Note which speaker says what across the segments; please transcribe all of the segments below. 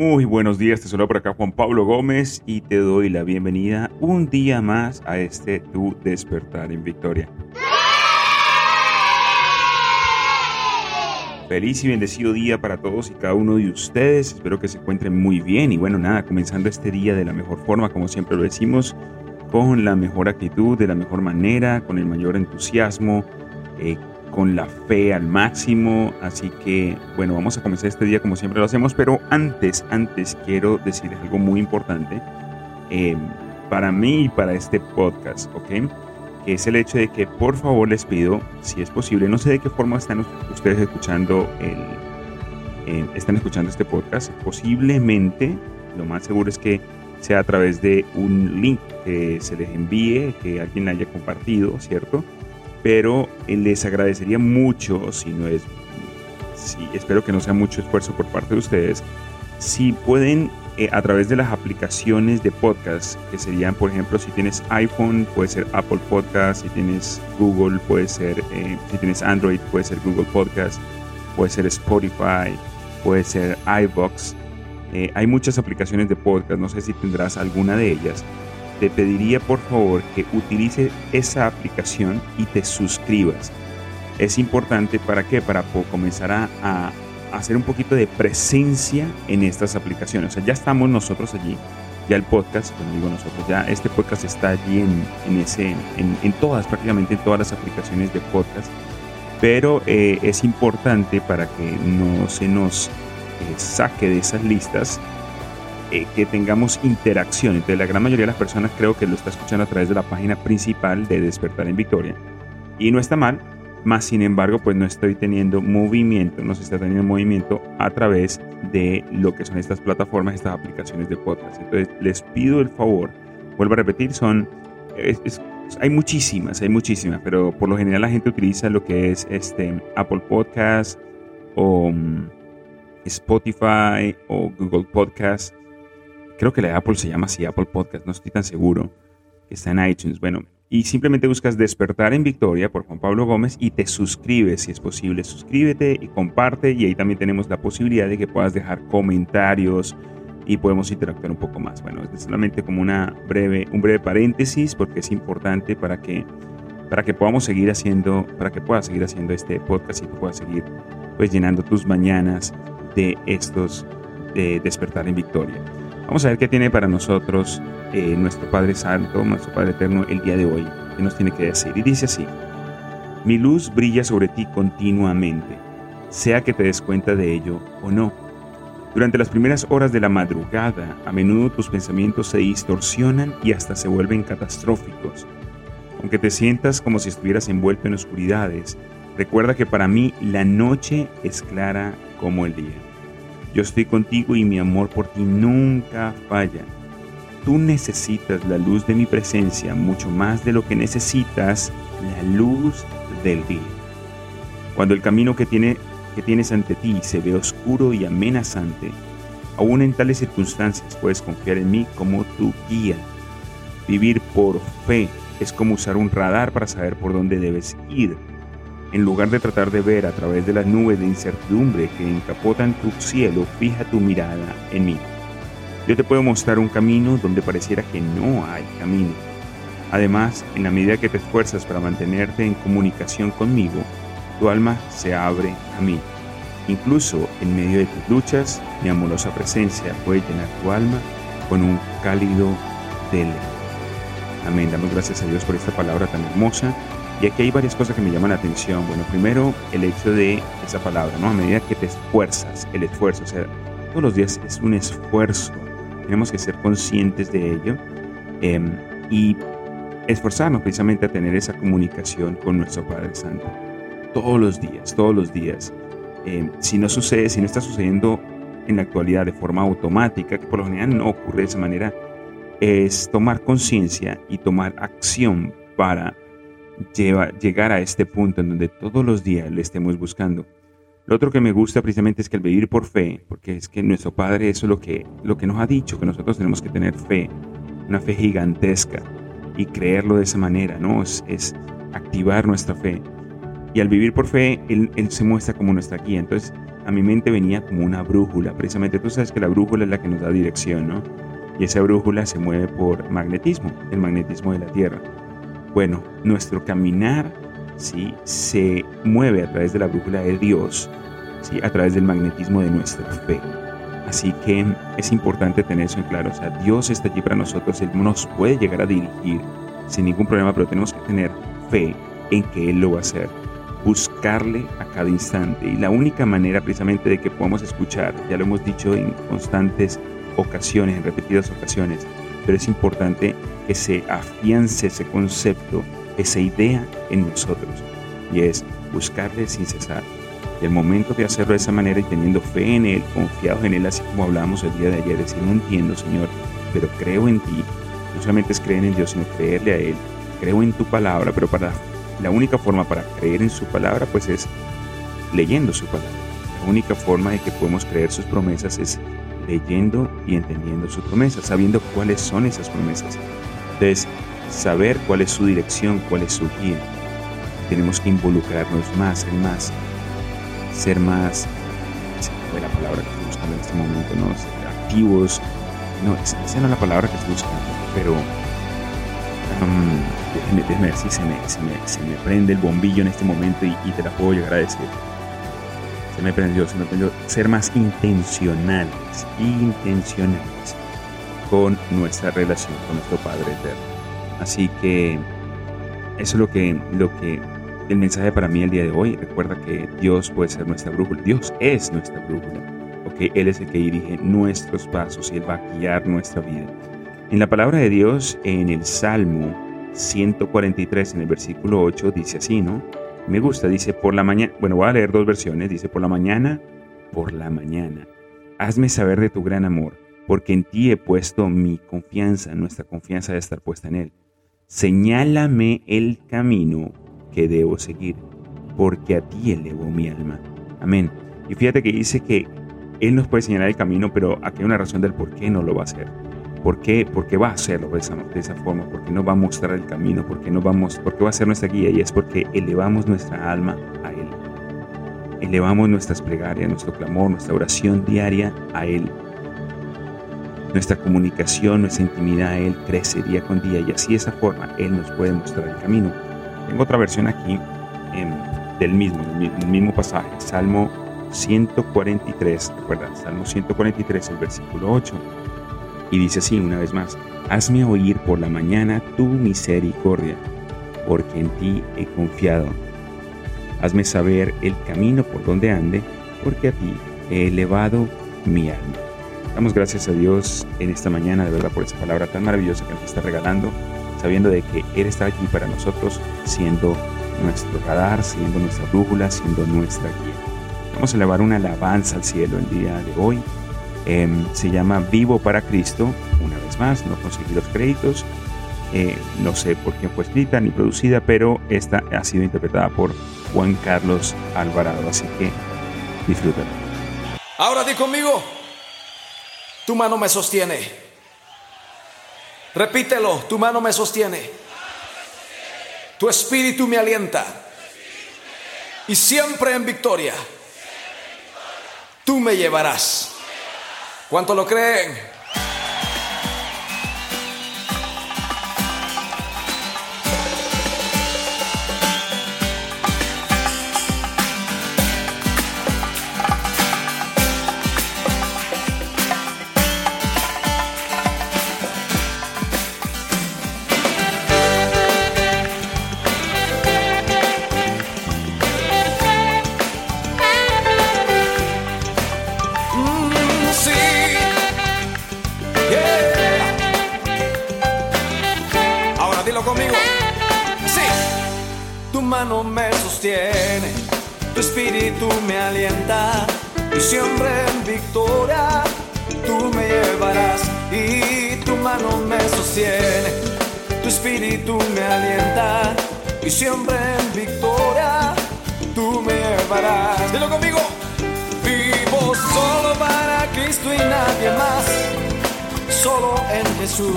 Speaker 1: Muy buenos días, te saludo por acá Juan Pablo Gómez y te doy la bienvenida un día más a este Tu Despertar en Victoria. Feliz y bendecido día para todos y cada uno de ustedes. Espero que se encuentren muy bien y bueno, nada, comenzando este día de la mejor forma, como siempre lo decimos, con la mejor actitud, de la mejor manera, con el mayor entusiasmo, eh, con la fe al máximo. Así que bueno, vamos a comenzar este día como siempre lo hacemos, pero antes, antes quiero decir algo muy importante eh, para mí y para este podcast, ¿ok? que es el hecho de que por favor les pido, si es posible, no sé de qué forma están ustedes escuchando el, eh, están escuchando este podcast, posiblemente lo más seguro es que sea a través de un link que se les envíe, que alguien haya compartido, ¿cierto? Pero eh, les agradecería mucho, si no es, espero que no sea mucho esfuerzo por parte de ustedes, si pueden eh, a través de las aplicaciones de podcast, que serían, por ejemplo, si tienes iPhone, puede ser Apple Podcast, si tienes Google, puede ser, eh, si tienes Android, puede ser Google Podcast, puede ser Spotify, puede ser iBox. Eh, hay muchas aplicaciones de podcast, no sé si tendrás alguna de ellas. Te pediría por favor que utilices esa aplicación y te suscribas. Es importante para qué? Para comenzar a, hacer un poquito de presencia en estas aplicaciones. O sea, ya estamos nosotros allí, ya el podcast, como digo nosotros, ya este podcast está allí en, en ese, en, todas, prácticamente en todas las aplicaciones de podcast. Pero eh, es importante para que no se nos eh, saque de esas listas eh, que tengamos interacción. Entonces, la gran mayoría de las personas creo que lo está escuchando a través de la página principal de Despertar en Victoria. Y no está mal, más sin embargo, pues no estoy teniendo movimiento, no se está teniendo movimiento a través de lo que son estas plataformas, estas aplicaciones de podcast. Entonces, les pido el favor, vuelvo a repetir, son, es, es, hay muchísimas, hay muchísimas, pero por lo general la gente utiliza lo que es este Apple Podcast o um, Spotify o Google Podcast. Creo que la de Apple se llama así, Apple Podcast, no estoy tan seguro. Está en iTunes. Bueno, y simplemente buscas Despertar en Victoria por Juan Pablo Gómez y te suscribes si es posible. Suscríbete y comparte y ahí también tenemos la posibilidad de que puedas dejar comentarios y podemos interactuar un poco más. Bueno, es solamente como una breve, un breve paréntesis porque es importante para que, para que podamos seguir haciendo, para que puedas seguir haciendo este podcast y que puedas seguir pues llenando tus mañanas de estos de Despertar en Victoria. Vamos a ver qué tiene para nosotros eh, nuestro Padre Santo, nuestro Padre Eterno, el día de hoy. ¿Qué nos tiene que decir? Y dice así, mi luz brilla sobre ti continuamente, sea que te des cuenta de ello o no. Durante las primeras horas de la madrugada, a menudo tus pensamientos se distorsionan y hasta se vuelven catastróficos. Aunque te sientas como si estuvieras envuelto en oscuridades, recuerda que para mí la noche es clara como el día. Yo estoy contigo y mi amor por ti nunca falla. Tú necesitas la luz de mi presencia mucho más de lo que necesitas la luz del día. Cuando el camino que, que tienes ante ti se ve oscuro y amenazante, aún en tales circunstancias puedes confiar en mí como tu guía. Vivir por fe es como usar un radar para saber por dónde debes ir en lugar de tratar de ver a través de las nubes de incertidumbre que encapotan tu cielo, fija tu mirada en mí. Yo te puedo mostrar un camino donde pareciera que no hay camino. Además, en la medida que te esfuerzas para mantenerte en comunicación conmigo, tu alma se abre a mí. Incluso en medio de tus luchas, mi amorosa presencia puede llenar tu alma con un cálido deleite. Amén. Damos gracias a Dios por esta palabra tan hermosa y aquí hay varias cosas que me llaman la atención. Bueno, primero el hecho de esa palabra, ¿no? A medida que te esfuerzas, el esfuerzo, o sea, todos los días es un esfuerzo. Tenemos que ser conscientes de ello eh, y esforzarnos precisamente a tener esa comunicación con nuestro Padre Santo. Todos los días, todos los días. Eh, si no sucede, si no está sucediendo en la actualidad de forma automática, que por lo general no ocurre de esa manera, es tomar conciencia y tomar acción para llegar a este punto en donde todos los días le estemos buscando. Lo otro que me gusta precisamente es que el vivir por fe, porque es que nuestro Padre eso es lo que, lo que nos ha dicho, que nosotros tenemos que tener fe, una fe gigantesca y creerlo de esa manera, ¿no? Es, activar nuestra fe. Y al vivir por fe, él, él, se muestra como nuestra guía. Entonces, a mi mente venía como una brújula. Precisamente tú sabes que la brújula es la que nos da dirección, ¿no? Y esa brújula se mueve por magnetismo, el magnetismo de la Tierra. Bueno, nuestro caminar ¿sí? se mueve a través de la brújula de Dios, ¿sí? a través del magnetismo de nuestra fe. Así que es importante tener eso en claro. O sea, Dios está allí para nosotros, Él nos puede llegar a dirigir sin ningún problema, pero tenemos que tener fe en que Él lo va a hacer. Buscarle a cada instante. Y la única manera precisamente de que podamos escuchar, ya lo hemos dicho en constantes ocasiones, en repetidas ocasiones, pero es importante que se afiance ese concepto, esa idea en nosotros, y es buscarle sin cesar. El momento de hacerlo de esa manera y teniendo fe en Él, confiados en Él, así como hablábamos el día de ayer, decir, no entiendo, Señor, pero creo en ti. No solamente es creer en Dios, sino creerle a Él. Creo en tu palabra, pero para la única forma para creer en su palabra, pues es leyendo su palabra. La única forma de que podemos creer sus promesas es leyendo y entendiendo su promesa, sabiendo cuáles son esas promesas. Entonces, saber cuál es su dirección, cuál es su guía. Tenemos que involucrarnos más, ser más, ser más, fue la palabra que estoy buscando en este momento, ¿no? Ser activos, no, esa no es la palabra que estoy buscando, pero um, déjeme, ver si se me, se, me, se me, prende el bombillo en este momento y, y te la puedo llegar a decir se me prendió, se me prendió, ser más intencionales, intencionales con nuestra relación con nuestro Padre Eterno. Así que eso es lo que, lo que el mensaje para mí el día de hoy. Recuerda que Dios puede ser nuestra brújula. Dios es nuestra brújula. porque Él es el que dirige nuestros pasos y Él va a guiar nuestra vida. En la palabra de Dios, en el Salmo 143, en el versículo 8, dice así, ¿no? Me gusta, dice por la mañana, bueno, voy a leer dos versiones, dice por la mañana, por la mañana. Hazme saber de tu gran amor, porque en ti he puesto mi confianza, nuestra confianza de estar puesta en Él. Señálame el camino que debo seguir, porque a ti elevo mi alma. Amén. Y fíjate que dice que Él nos puede señalar el camino, pero aquí hay una razón del por qué no lo va a hacer. ¿Por qué, ¿Por qué va a hacerlo de esa, de esa forma? ¿Por qué nos va a mostrar el camino? ¿Por qué, no vamos, ¿Por qué va a ser nuestra guía? Y es porque elevamos nuestra alma a Él. Elevamos nuestras plegarias, nuestro clamor, nuestra oración diaria a Él. Nuestra comunicación, nuestra intimidad a Él crece día con día y así de esa forma Él nos puede mostrar el camino. Tengo otra versión aquí del mismo, del mismo pasaje, Salmo 143, recuerda, Salmo 143, el versículo 8 y dice así una vez más, hazme oír por la mañana tu misericordia, porque en ti he confiado. Hazme saber el camino por donde ande, porque a ti he elevado mi alma. Damos gracias a Dios en esta mañana, de verdad, por esa palabra tan maravillosa que nos está regalando, sabiendo de que Él está aquí para nosotros, siendo nuestro radar, siendo nuestra brújula, siendo nuestra guía. Vamos a elevar una alabanza al cielo el día de hoy Em, se llama Vivo para Cristo. Una vez más, no conseguí los créditos. Eh, no sé por quién fue escrita ni producida, pero esta ha sido interpretada por Juan Carlos Alvarado. Así que disfrútalo.
Speaker 2: Ahora di conmigo, tu mano me sostiene. Repítelo, tu mano me sostiene. Tu espíritu me alienta. Y siempre en victoria, tú me llevarás. ¿Cuánto lo creen? Siempre en victoria, tú me llevarás y tu mano me sostiene, tu espíritu me alienta y siempre en victoria. Tú me llevarás. Dilo conmigo, vivo solo para Cristo y nadie más, solo en Jesús.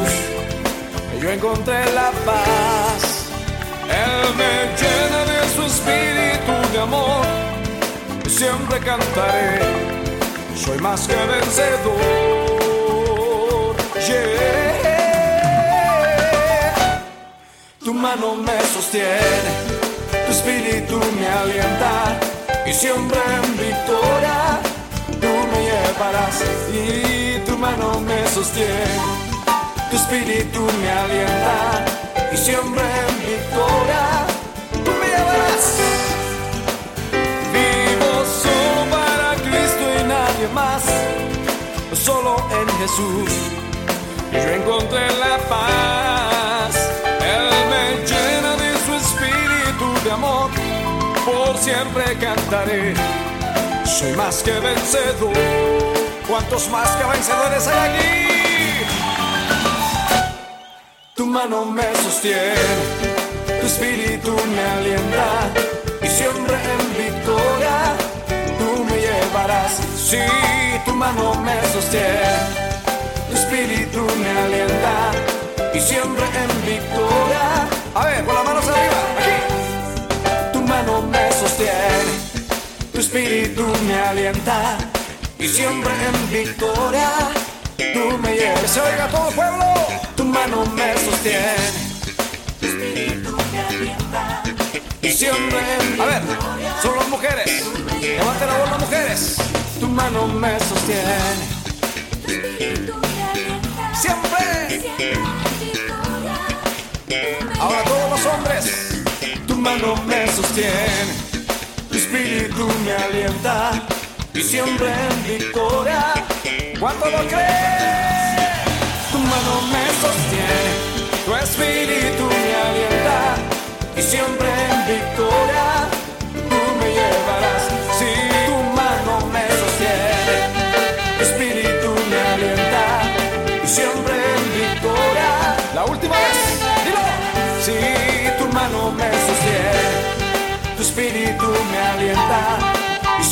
Speaker 2: Yo encontré la paz. Él me llena de su espíritu de amor, siempre cantaré, soy más que vencedor. Tu mano me sostiene, tu espíritu me alienta y siempre en victoria tú me llevarás y tu mano me sostiene tu espíritu me alienta y siempre en victoria Jesús yo encontré la paz. Él me llena de su espíritu de amor, por siempre cantaré. Soy más que vencedor. ¿Cuántos más que vencedores hay aquí? Tu mano me sostiene, tu espíritu me alienta y siempre en victoria tú me llevarás. Sí, tu mano me sostiene, espíritu me alienta y siempre en victoria. A ver, con las manos arriba, aquí. Tu mano me sostiene, tu espíritu me alienta y siempre en victoria tú me llevas. Se oiga todo el pueblo tu mano me sostiene, tu espíritu me alienta. Y siempre, a ver, son las mujeres, levanten la voz las mujeres, tu mano me sostiene. Siempre. Ahora todos los hombres, tu mano me sostiene, tu espíritu me alienta. Y siempre en victoria, ¿cuánto lo crees? tu mano me sostiene, tu espíritu me alienta y siempre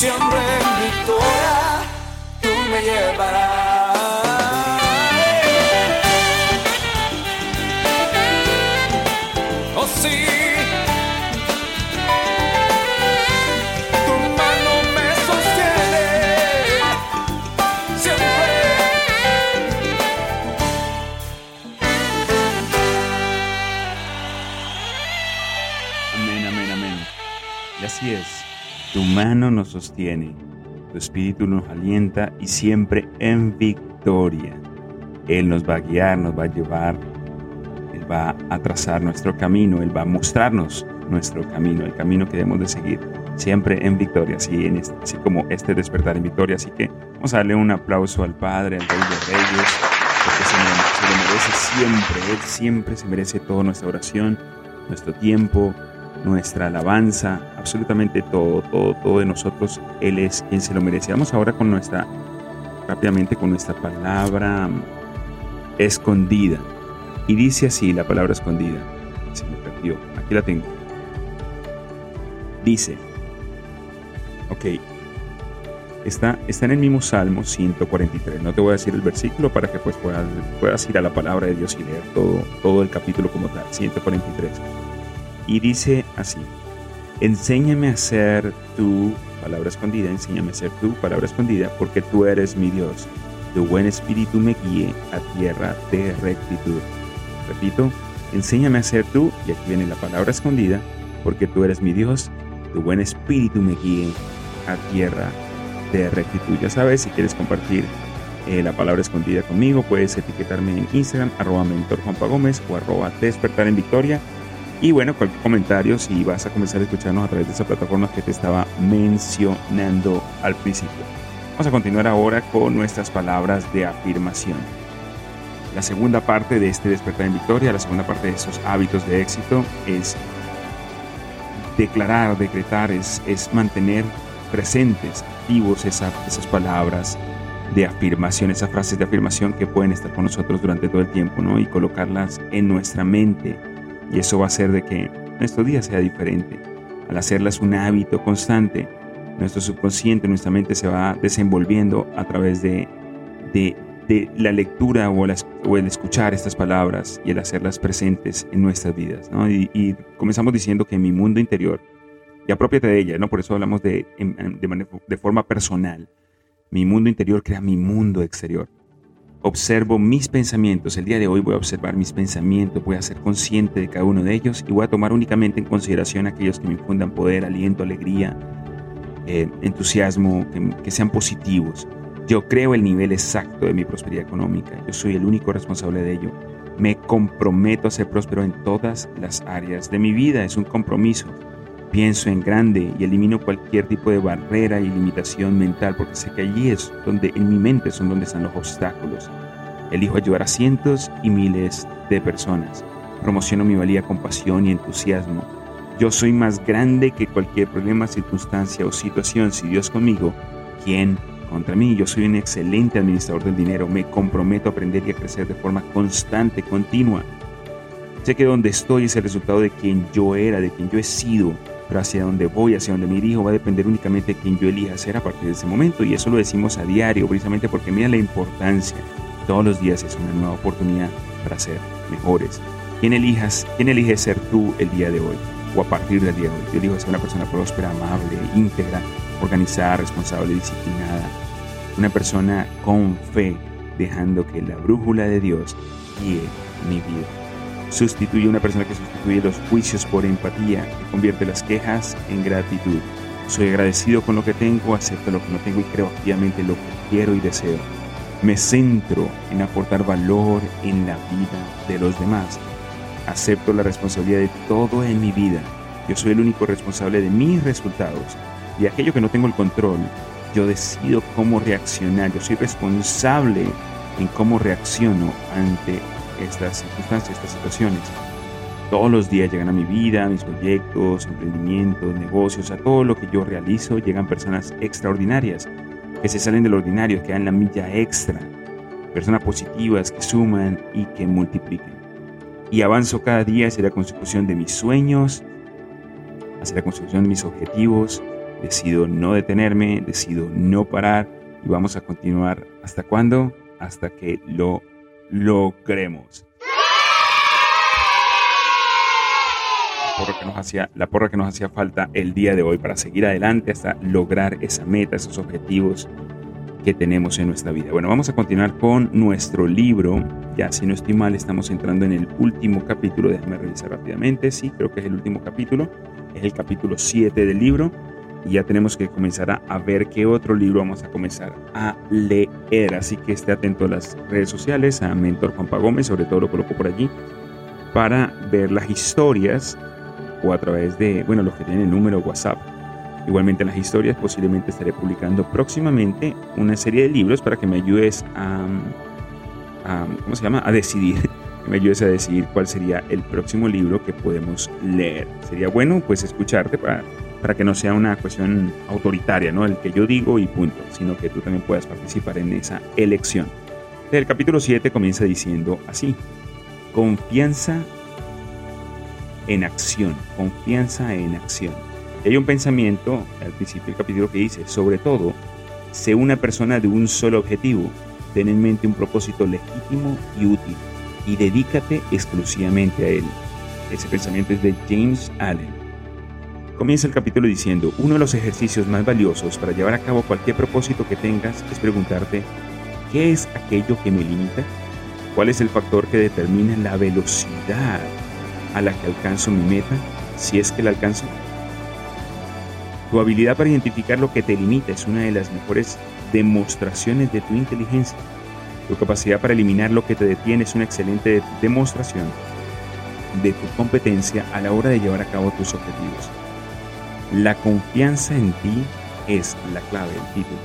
Speaker 2: siempre en victoria tú me llevarás. Tu mano me sostiene siempre.
Speaker 1: Amén, amén, amén. Y así es. Tu mano nos sostiene, tu espíritu nos alienta y siempre en victoria. Él nos va a guiar, nos va a llevar va a trazar nuestro camino, Él va a mostrarnos nuestro camino, el camino que debemos de seguir, siempre en victoria, así, este, así como este despertar en victoria. Así que vamos a darle un aplauso al Padre, al Rey de Reyes, porque se, lo merece siempre, Él siempre se merece toda nuestra oración, nuestro tiempo, nuestra alabanza, absolutamente todo, todo, todo de nosotros, Él es quien se lo merece. Vamos ahora con nuestra, rápidamente con nuestra palabra escondida. Y dice así la palabra escondida. Se me perdió. Aquí la tengo. Dice. Ok. Está, está en el mismo Salmo 143. No te voy a decir el versículo para que pues puedas, puedas ir a la palabra de Dios y leer todo, todo el capítulo como tal. 143. Y dice así. Enséñame a ser tu palabra escondida. Enséñame a ser tu palabra escondida porque tú eres mi Dios. Tu buen espíritu me guíe a tierra de rectitud. Repito, enséñame a ser tú, y aquí viene la palabra escondida, porque tú eres mi Dios, tu buen espíritu me guíe a tierra de rectitud. Ya sabes, si quieres compartir eh, la palabra escondida conmigo, puedes etiquetarme en Instagram, arroba mentor Juan Gómez o arroba despertar en victoria. Y bueno, cualquier comentario, si vas a comenzar a escucharnos a través de esa plataforma que te estaba mencionando al principio. Vamos a continuar ahora con nuestras palabras de afirmación. La segunda parte de este despertar en victoria, la segunda parte de esos hábitos de éxito es declarar, decretar, es, es mantener presentes, activos esa- esas palabras de afirmación, esas frases de afirmación que pueden estar con nosotros durante todo el tiempo, ¿no? Y colocarlas en nuestra mente. Y eso va a hacer de que nuestro día sea diferente. Al hacerlas un hábito constante, nuestro subconsciente, nuestra mente se va desenvolviendo a través de, de, de la lectura o, el escuchar estas palabras y el hacerlas presentes en nuestras vidas. ¿no? Y, y comenzamos diciendo que mi mundo interior, y apropiate de ella, ¿no? por eso hablamos de, de forma personal, mi mundo interior crea mi mundo exterior. Observo mis pensamientos. El día de hoy voy a observar mis pensamientos, voy a ser consciente de cada uno de ellos y voy a tomar únicamente en consideración aquellos que me infundan poder, aliento, alegría, eh, entusiasmo, que, que sean positivos. Yo creo el nivel exacto de mi prosperidad económica. Yo soy el único responsable de ello. Me comprometo a ser próspero en todas las áreas de mi vida. Es un compromiso. Pienso en grande y elimino cualquier tipo de barrera y limitación mental porque sé que allí es donde en mi mente son donde están los obstáculos. Elijo ayudar a cientos y miles de personas. Promociono mi valía con pasión y entusiasmo. Yo soy más grande que cualquier problema, circunstancia o situación. Si Dios conmigo, ¿quién contra mí? Yo soy un excelente administrador del dinero. Me comprometo a aprender y a crecer de forma constante, continua. Sé que donde estoy es el resultado de quien yo era, de quien yo he sido, pero hacia donde voy, hacia donde me dirijo, va a depender únicamente de quien yo elija ser a partir de ese momento. Y eso lo decimos a diario, precisamente porque mira la importancia. Todos los días es una nueva oportunidad para ser mejores. ¿Quién, elijas, ¿Quién elige ser tú el día de hoy? O a partir del día de hoy. Yo elijo ser una persona próspera, amable, íntegra, organizada, responsable, disciplinada. Una persona con fe, dejando que la brújula de Dios guíe mi vida. Sustituye una persona que sustituye los juicios por empatía, que convierte las quejas en gratitud. Soy agradecido con lo que tengo, acepto lo que no tengo y creo activamente lo que quiero y deseo. Me centro en aportar valor en la vida de los demás. Acepto la responsabilidad de todo en mi vida. Yo soy el único responsable de mis resultados y aquello que no tengo el control, yo decido cómo reaccionar. Yo soy responsable en cómo reacciono ante estas circunstancias, estas situaciones. Todos los días llegan a mi vida, a mis proyectos, emprendimientos, negocios, a todo lo que yo realizo, llegan personas extraordinarias que se salen del ordinario, que dan la milla extra, personas positivas que suman y que multipliquen. Y avanzo cada día hacia la consecución de mis sueños, hacia la consecución de mis objetivos. Decido no detenerme, decido no parar y vamos a continuar. ¿Hasta cuándo? Hasta que lo logremos. La porra, que nos hacía, la porra que nos hacía falta el día de hoy para seguir adelante hasta lograr esa meta, esos objetivos que tenemos en nuestra vida. Bueno, vamos a continuar con nuestro libro. Ya si no estoy mal, estamos entrando en el último capítulo. Déjame revisar rápidamente. Sí, creo que es el último capítulo. Es el capítulo 7 del libro. Y ya tenemos que comenzar a, ver qué otro libro vamos a comenzar a leer. Así que esté atento a las redes sociales, a Mentor Juanpa Gómez, sobre todo lo coloco por allí, para ver las historias o a través de, bueno, los que tienen el número WhatsApp. Igualmente en las historias posiblemente estaré publicando próximamente una serie de libros para que me ayudes a, a ¿cómo se llama? A decidir, me ayudes a decidir cuál sería el próximo libro que podemos leer. Sería bueno pues escucharte para, para que no sea una cuestión autoritaria, ¿no? El que yo digo y punto, sino que tú también puedas participar en esa elección. El capítulo 7 comienza diciendo así, confianza en acción, confianza en acción. Y hay un pensamiento al principio del capítulo que dice, sobre todo, sé una persona de un solo objetivo, ten en mente un propósito legítimo y útil, y dedícate exclusivamente a él. Ese pensamiento es de James Allen. Comienza el capítulo diciendo, uno de los ejercicios más valiosos para llevar a cabo cualquier propósito que tengas es preguntarte, ¿qué es aquello que me limita? ¿Cuál es el factor que determina la velocidad a la que alcanzo mi meta, si es que la alcanzo? Tu habilidad para identificar lo que te limita es una de las mejores demostraciones de tu inteligencia. Tu capacidad para eliminar lo que te detiene es una excelente demostración de tu competencia a la hora de llevar a cabo tus objetivos. La confianza en ti es la clave del título.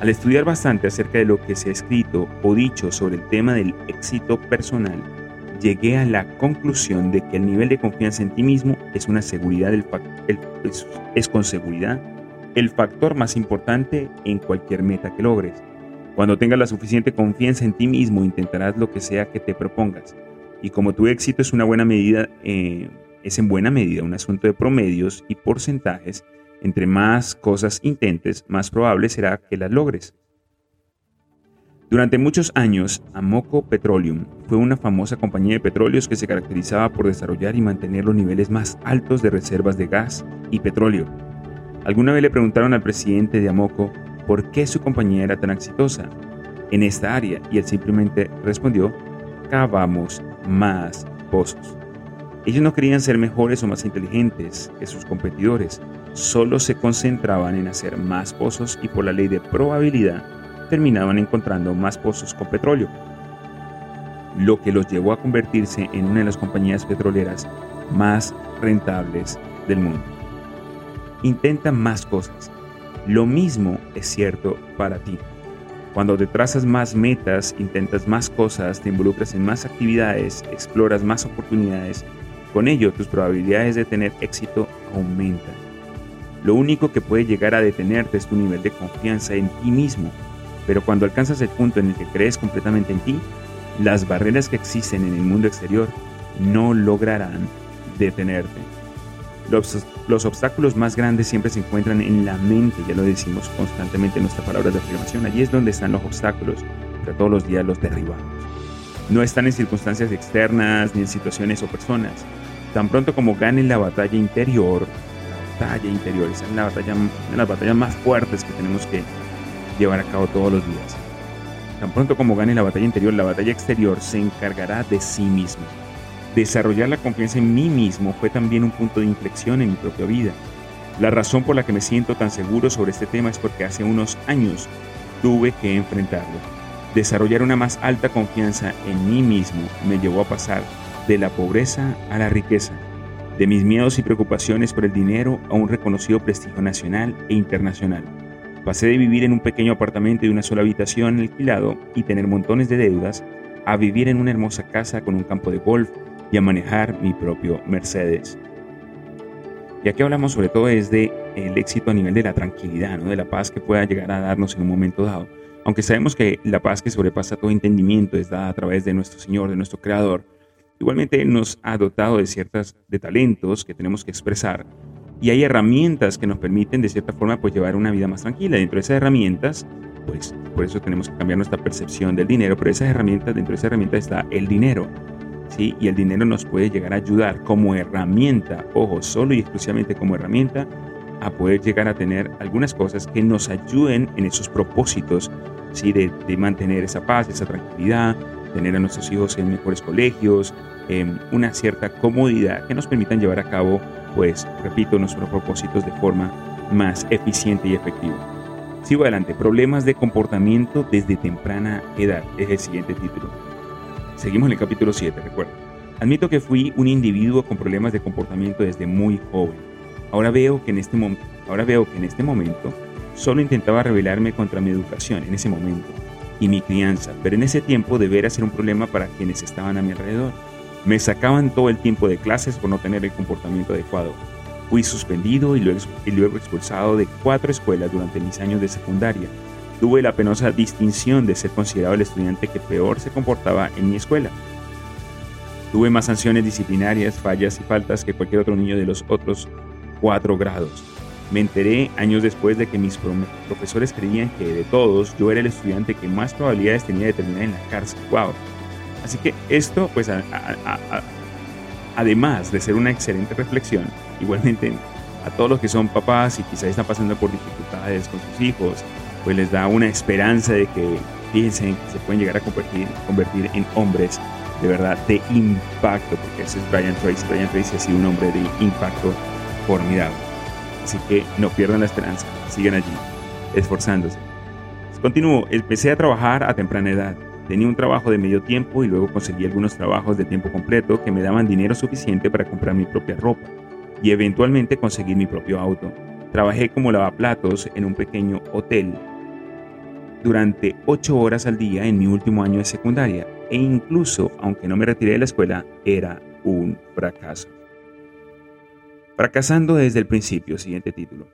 Speaker 1: Al estudiar bastante acerca de lo que se ha escrito o dicho sobre el tema del éxito personal, llegué a la conclusión de que el nivel de confianza en ti mismo es una seguridad del es, es con seguridad el factor más importante en cualquier meta que logres. Cuando tengas la suficiente confianza en ti mismo, intentarás lo que sea que te propongas. Y como tu éxito es una buena medida, eh, es en buena medida un asunto de promedios y porcentajes, entre más cosas intentes, más probable será que las logres. Durante muchos años, Amoco Petroleum fue una famosa compañía de petróleos que se caracterizaba por desarrollar y mantener los niveles más altos de reservas de gas y petróleo. Alguna vez le preguntaron al presidente de Amoco por qué su compañía era tan exitosa en esta área y él simplemente respondió, cavamos más pozos. Ellos no querían ser mejores o más inteligentes que sus competidores, solo se concentraban en hacer más pozos y por la ley de probabilidad terminaban encontrando más pozos con petróleo, lo que los llevó a convertirse en una de las compañías petroleras más rentables del mundo. Intenta más cosas. Lo mismo es cierto para ti. Cuando te trazas más metas, intentas más cosas, te involucras en más actividades, exploras más oportunidades, con ello tus probabilidades de tener éxito aumentan. Lo único que puede llegar a detenerte es tu nivel de confianza en ti mismo pero cuando alcanzas el punto en el que crees completamente en ti, las barreras que existen en el mundo exterior no lograrán detenerte. Los, obstáculos más grandes siempre se encuentran en la mente, ya lo decimos constantemente en nuestras palabras de afirmación. Allí es donde están los obstáculos, pero todos los días los derribamos. No están en circunstancias externas ni en situaciones o personas. Tan pronto como ganen la batalla interior, la batalla interior, esa es la batalla, una de las batallas más fuertes que tenemos que llevar a cabo todos los días. Tan pronto como gane la batalla interior, la batalla exterior se encargará de sí mismo. Desarrollar la confianza en mí mismo fue también un punto de inflexión en mi propia vida. La razón por la que me siento tan seguro sobre este tema es porque hace unos años tuve que enfrentarlo. Desarrollar una más alta confianza en mí mismo me llevó a pasar de la pobreza a la riqueza, de mis miedos y preocupaciones por el dinero a un reconocido prestigio nacional e internacional. Pasé de vivir en un pequeño apartamento de una sola habitación alquilado y tener montones de deudas a vivir en una hermosa casa con un campo de golf y a manejar mi propio Mercedes. Y aquí hablamos sobre todo es de el éxito a nivel de la tranquilidad, ¿no? de la paz que pueda llegar a darnos en un momento dado. Aunque sabemos que la paz que sobrepasa todo entendimiento es dada a través de nuestro Señor, de nuestro Creador, igualmente nos ha dotado de ciertas de talentos que tenemos que expresar y hay herramientas que nos permiten de cierta forma pues llevar una vida más tranquila. Dentro de esas herramientas, pues por eso tenemos que cambiar nuestra percepción del dinero, pero esas herramientas, dentro de esa herramienta está el dinero. ¿sí? Y el dinero nos puede llegar a ayudar como herramienta, ojo, solo y exclusivamente como herramienta, a poder llegar a tener algunas cosas que nos ayuden en esos propósitos, ¿sí? de, de mantener esa paz, esa tranquilidad, tener a nuestros hijos en mejores colegios, en una cierta comodidad que nos permitan llevar a cabo pues, repito, nuestros propósitos de forma más eficiente y efectiva. Sigo adelante, problemas de comportamiento desde temprana edad, es el siguiente título. Seguimos en el capítulo 7, recuerda. Admito que fui un individuo con problemas de comportamiento desde muy joven. Ahora veo que en este, ahora veo que en este momento solo intentaba rebelarme contra mi educación en ese momento y mi crianza, pero en ese tiempo de ser un problema para quienes estaban a mi alrededor. Me sacaban todo el tiempo de clases por no tener el comportamiento adecuado. Fui suspendido y luego, expulsado de cuatro escuelas durante mis años de secundaria. Tuve la penosa distinción de ser considerado el estudiante que peor se comportaba en mi escuela. Tuve más sanciones disciplinarias, fallas y faltas que cualquier otro niño de los otros cuatro grados. Me enteré años después de que mis profesores creían que de todos yo era el estudiante que más probabilidades tenía de terminar en la cárcel. ¡Wow! Así que esto, pues, además de ser una excelente reflexión, igualmente a todos los que son papás y quizás están pasando por dificultades con sus hijos, pues les da una esperanza de que piensen que se pueden llegar a convertir, convertir en hombres de verdad de impacto, porque ese es Brian Tracy. Brian Tracy ha sido un hombre de impacto formidable. Así que no pierdan la esperanza, sigan allí, esforzándose. Continúo, empecé a trabajar a temprana edad. Tenía un trabajo de medio tiempo y luego conseguí algunos trabajos de tiempo completo que me daban dinero suficiente para comprar mi propia ropa y eventualmente conseguir mi propio auto. Trabajé como lavaplatos en un pequeño hotel durante 8 horas al día en mi último año de secundaria e incluso, aunque no me retiré de la escuela, era un fracaso. Fracasando desde el principio, siguiente título.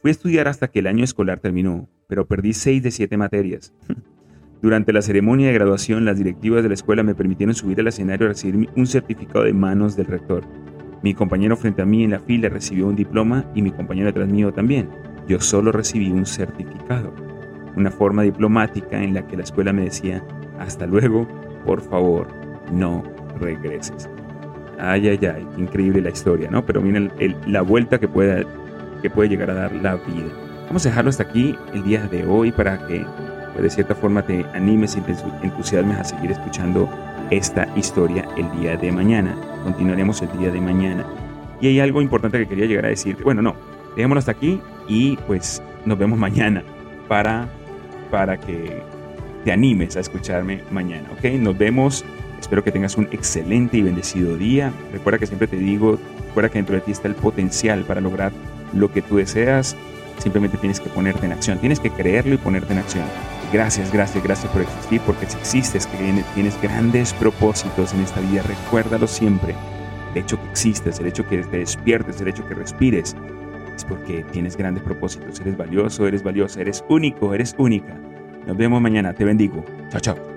Speaker 1: Fui a estudiar hasta que el año escolar terminó, pero perdí seis de siete materias. Durante la ceremonia de graduación, las directivas de la escuela me permitieron subir al escenario a recibir un certificado de manos del rector. Mi compañero frente a mí en la fila recibió un diploma y mi compañero detrás mío también. Yo solo recibí un certificado. Una forma diplomática en la que la escuela me decía, hasta luego, por favor, no regreses. Ay, ay, ay, increíble la historia, ¿no? Pero miren la vuelta que puede, que puede llegar a dar la vida. Vamos a dejarlo hasta aquí el día de hoy para que pues, de cierta forma te animes y te entusiasmes a seguir escuchando esta historia el día de mañana. Continuaremos el día de mañana. Y hay algo importante que quería llegar a decir. Bueno, no, dejémoslo hasta aquí y pues nos vemos mañana para, para que te animes a escucharme mañana, ¿ok? Nos vemos. Espero que tengas un excelente y bendecido día. Recuerda que siempre te digo, recuerda que dentro de ti está el potencial para lograr lo que tú deseas. Simplemente tienes que ponerte en acción. Tienes que creerlo y ponerte en acción. Gracias, gracias, gracias por existir, porque si existes, tienes grandes propósitos en esta vida, recuérdalo siempre. El hecho que existes, el hecho que te despiertes, el hecho que respires, es porque tienes grandes propósitos. Eres valioso, eres valiosa, eres único, eres única. Nos vemos mañana. Te bendigo. Chao, chao.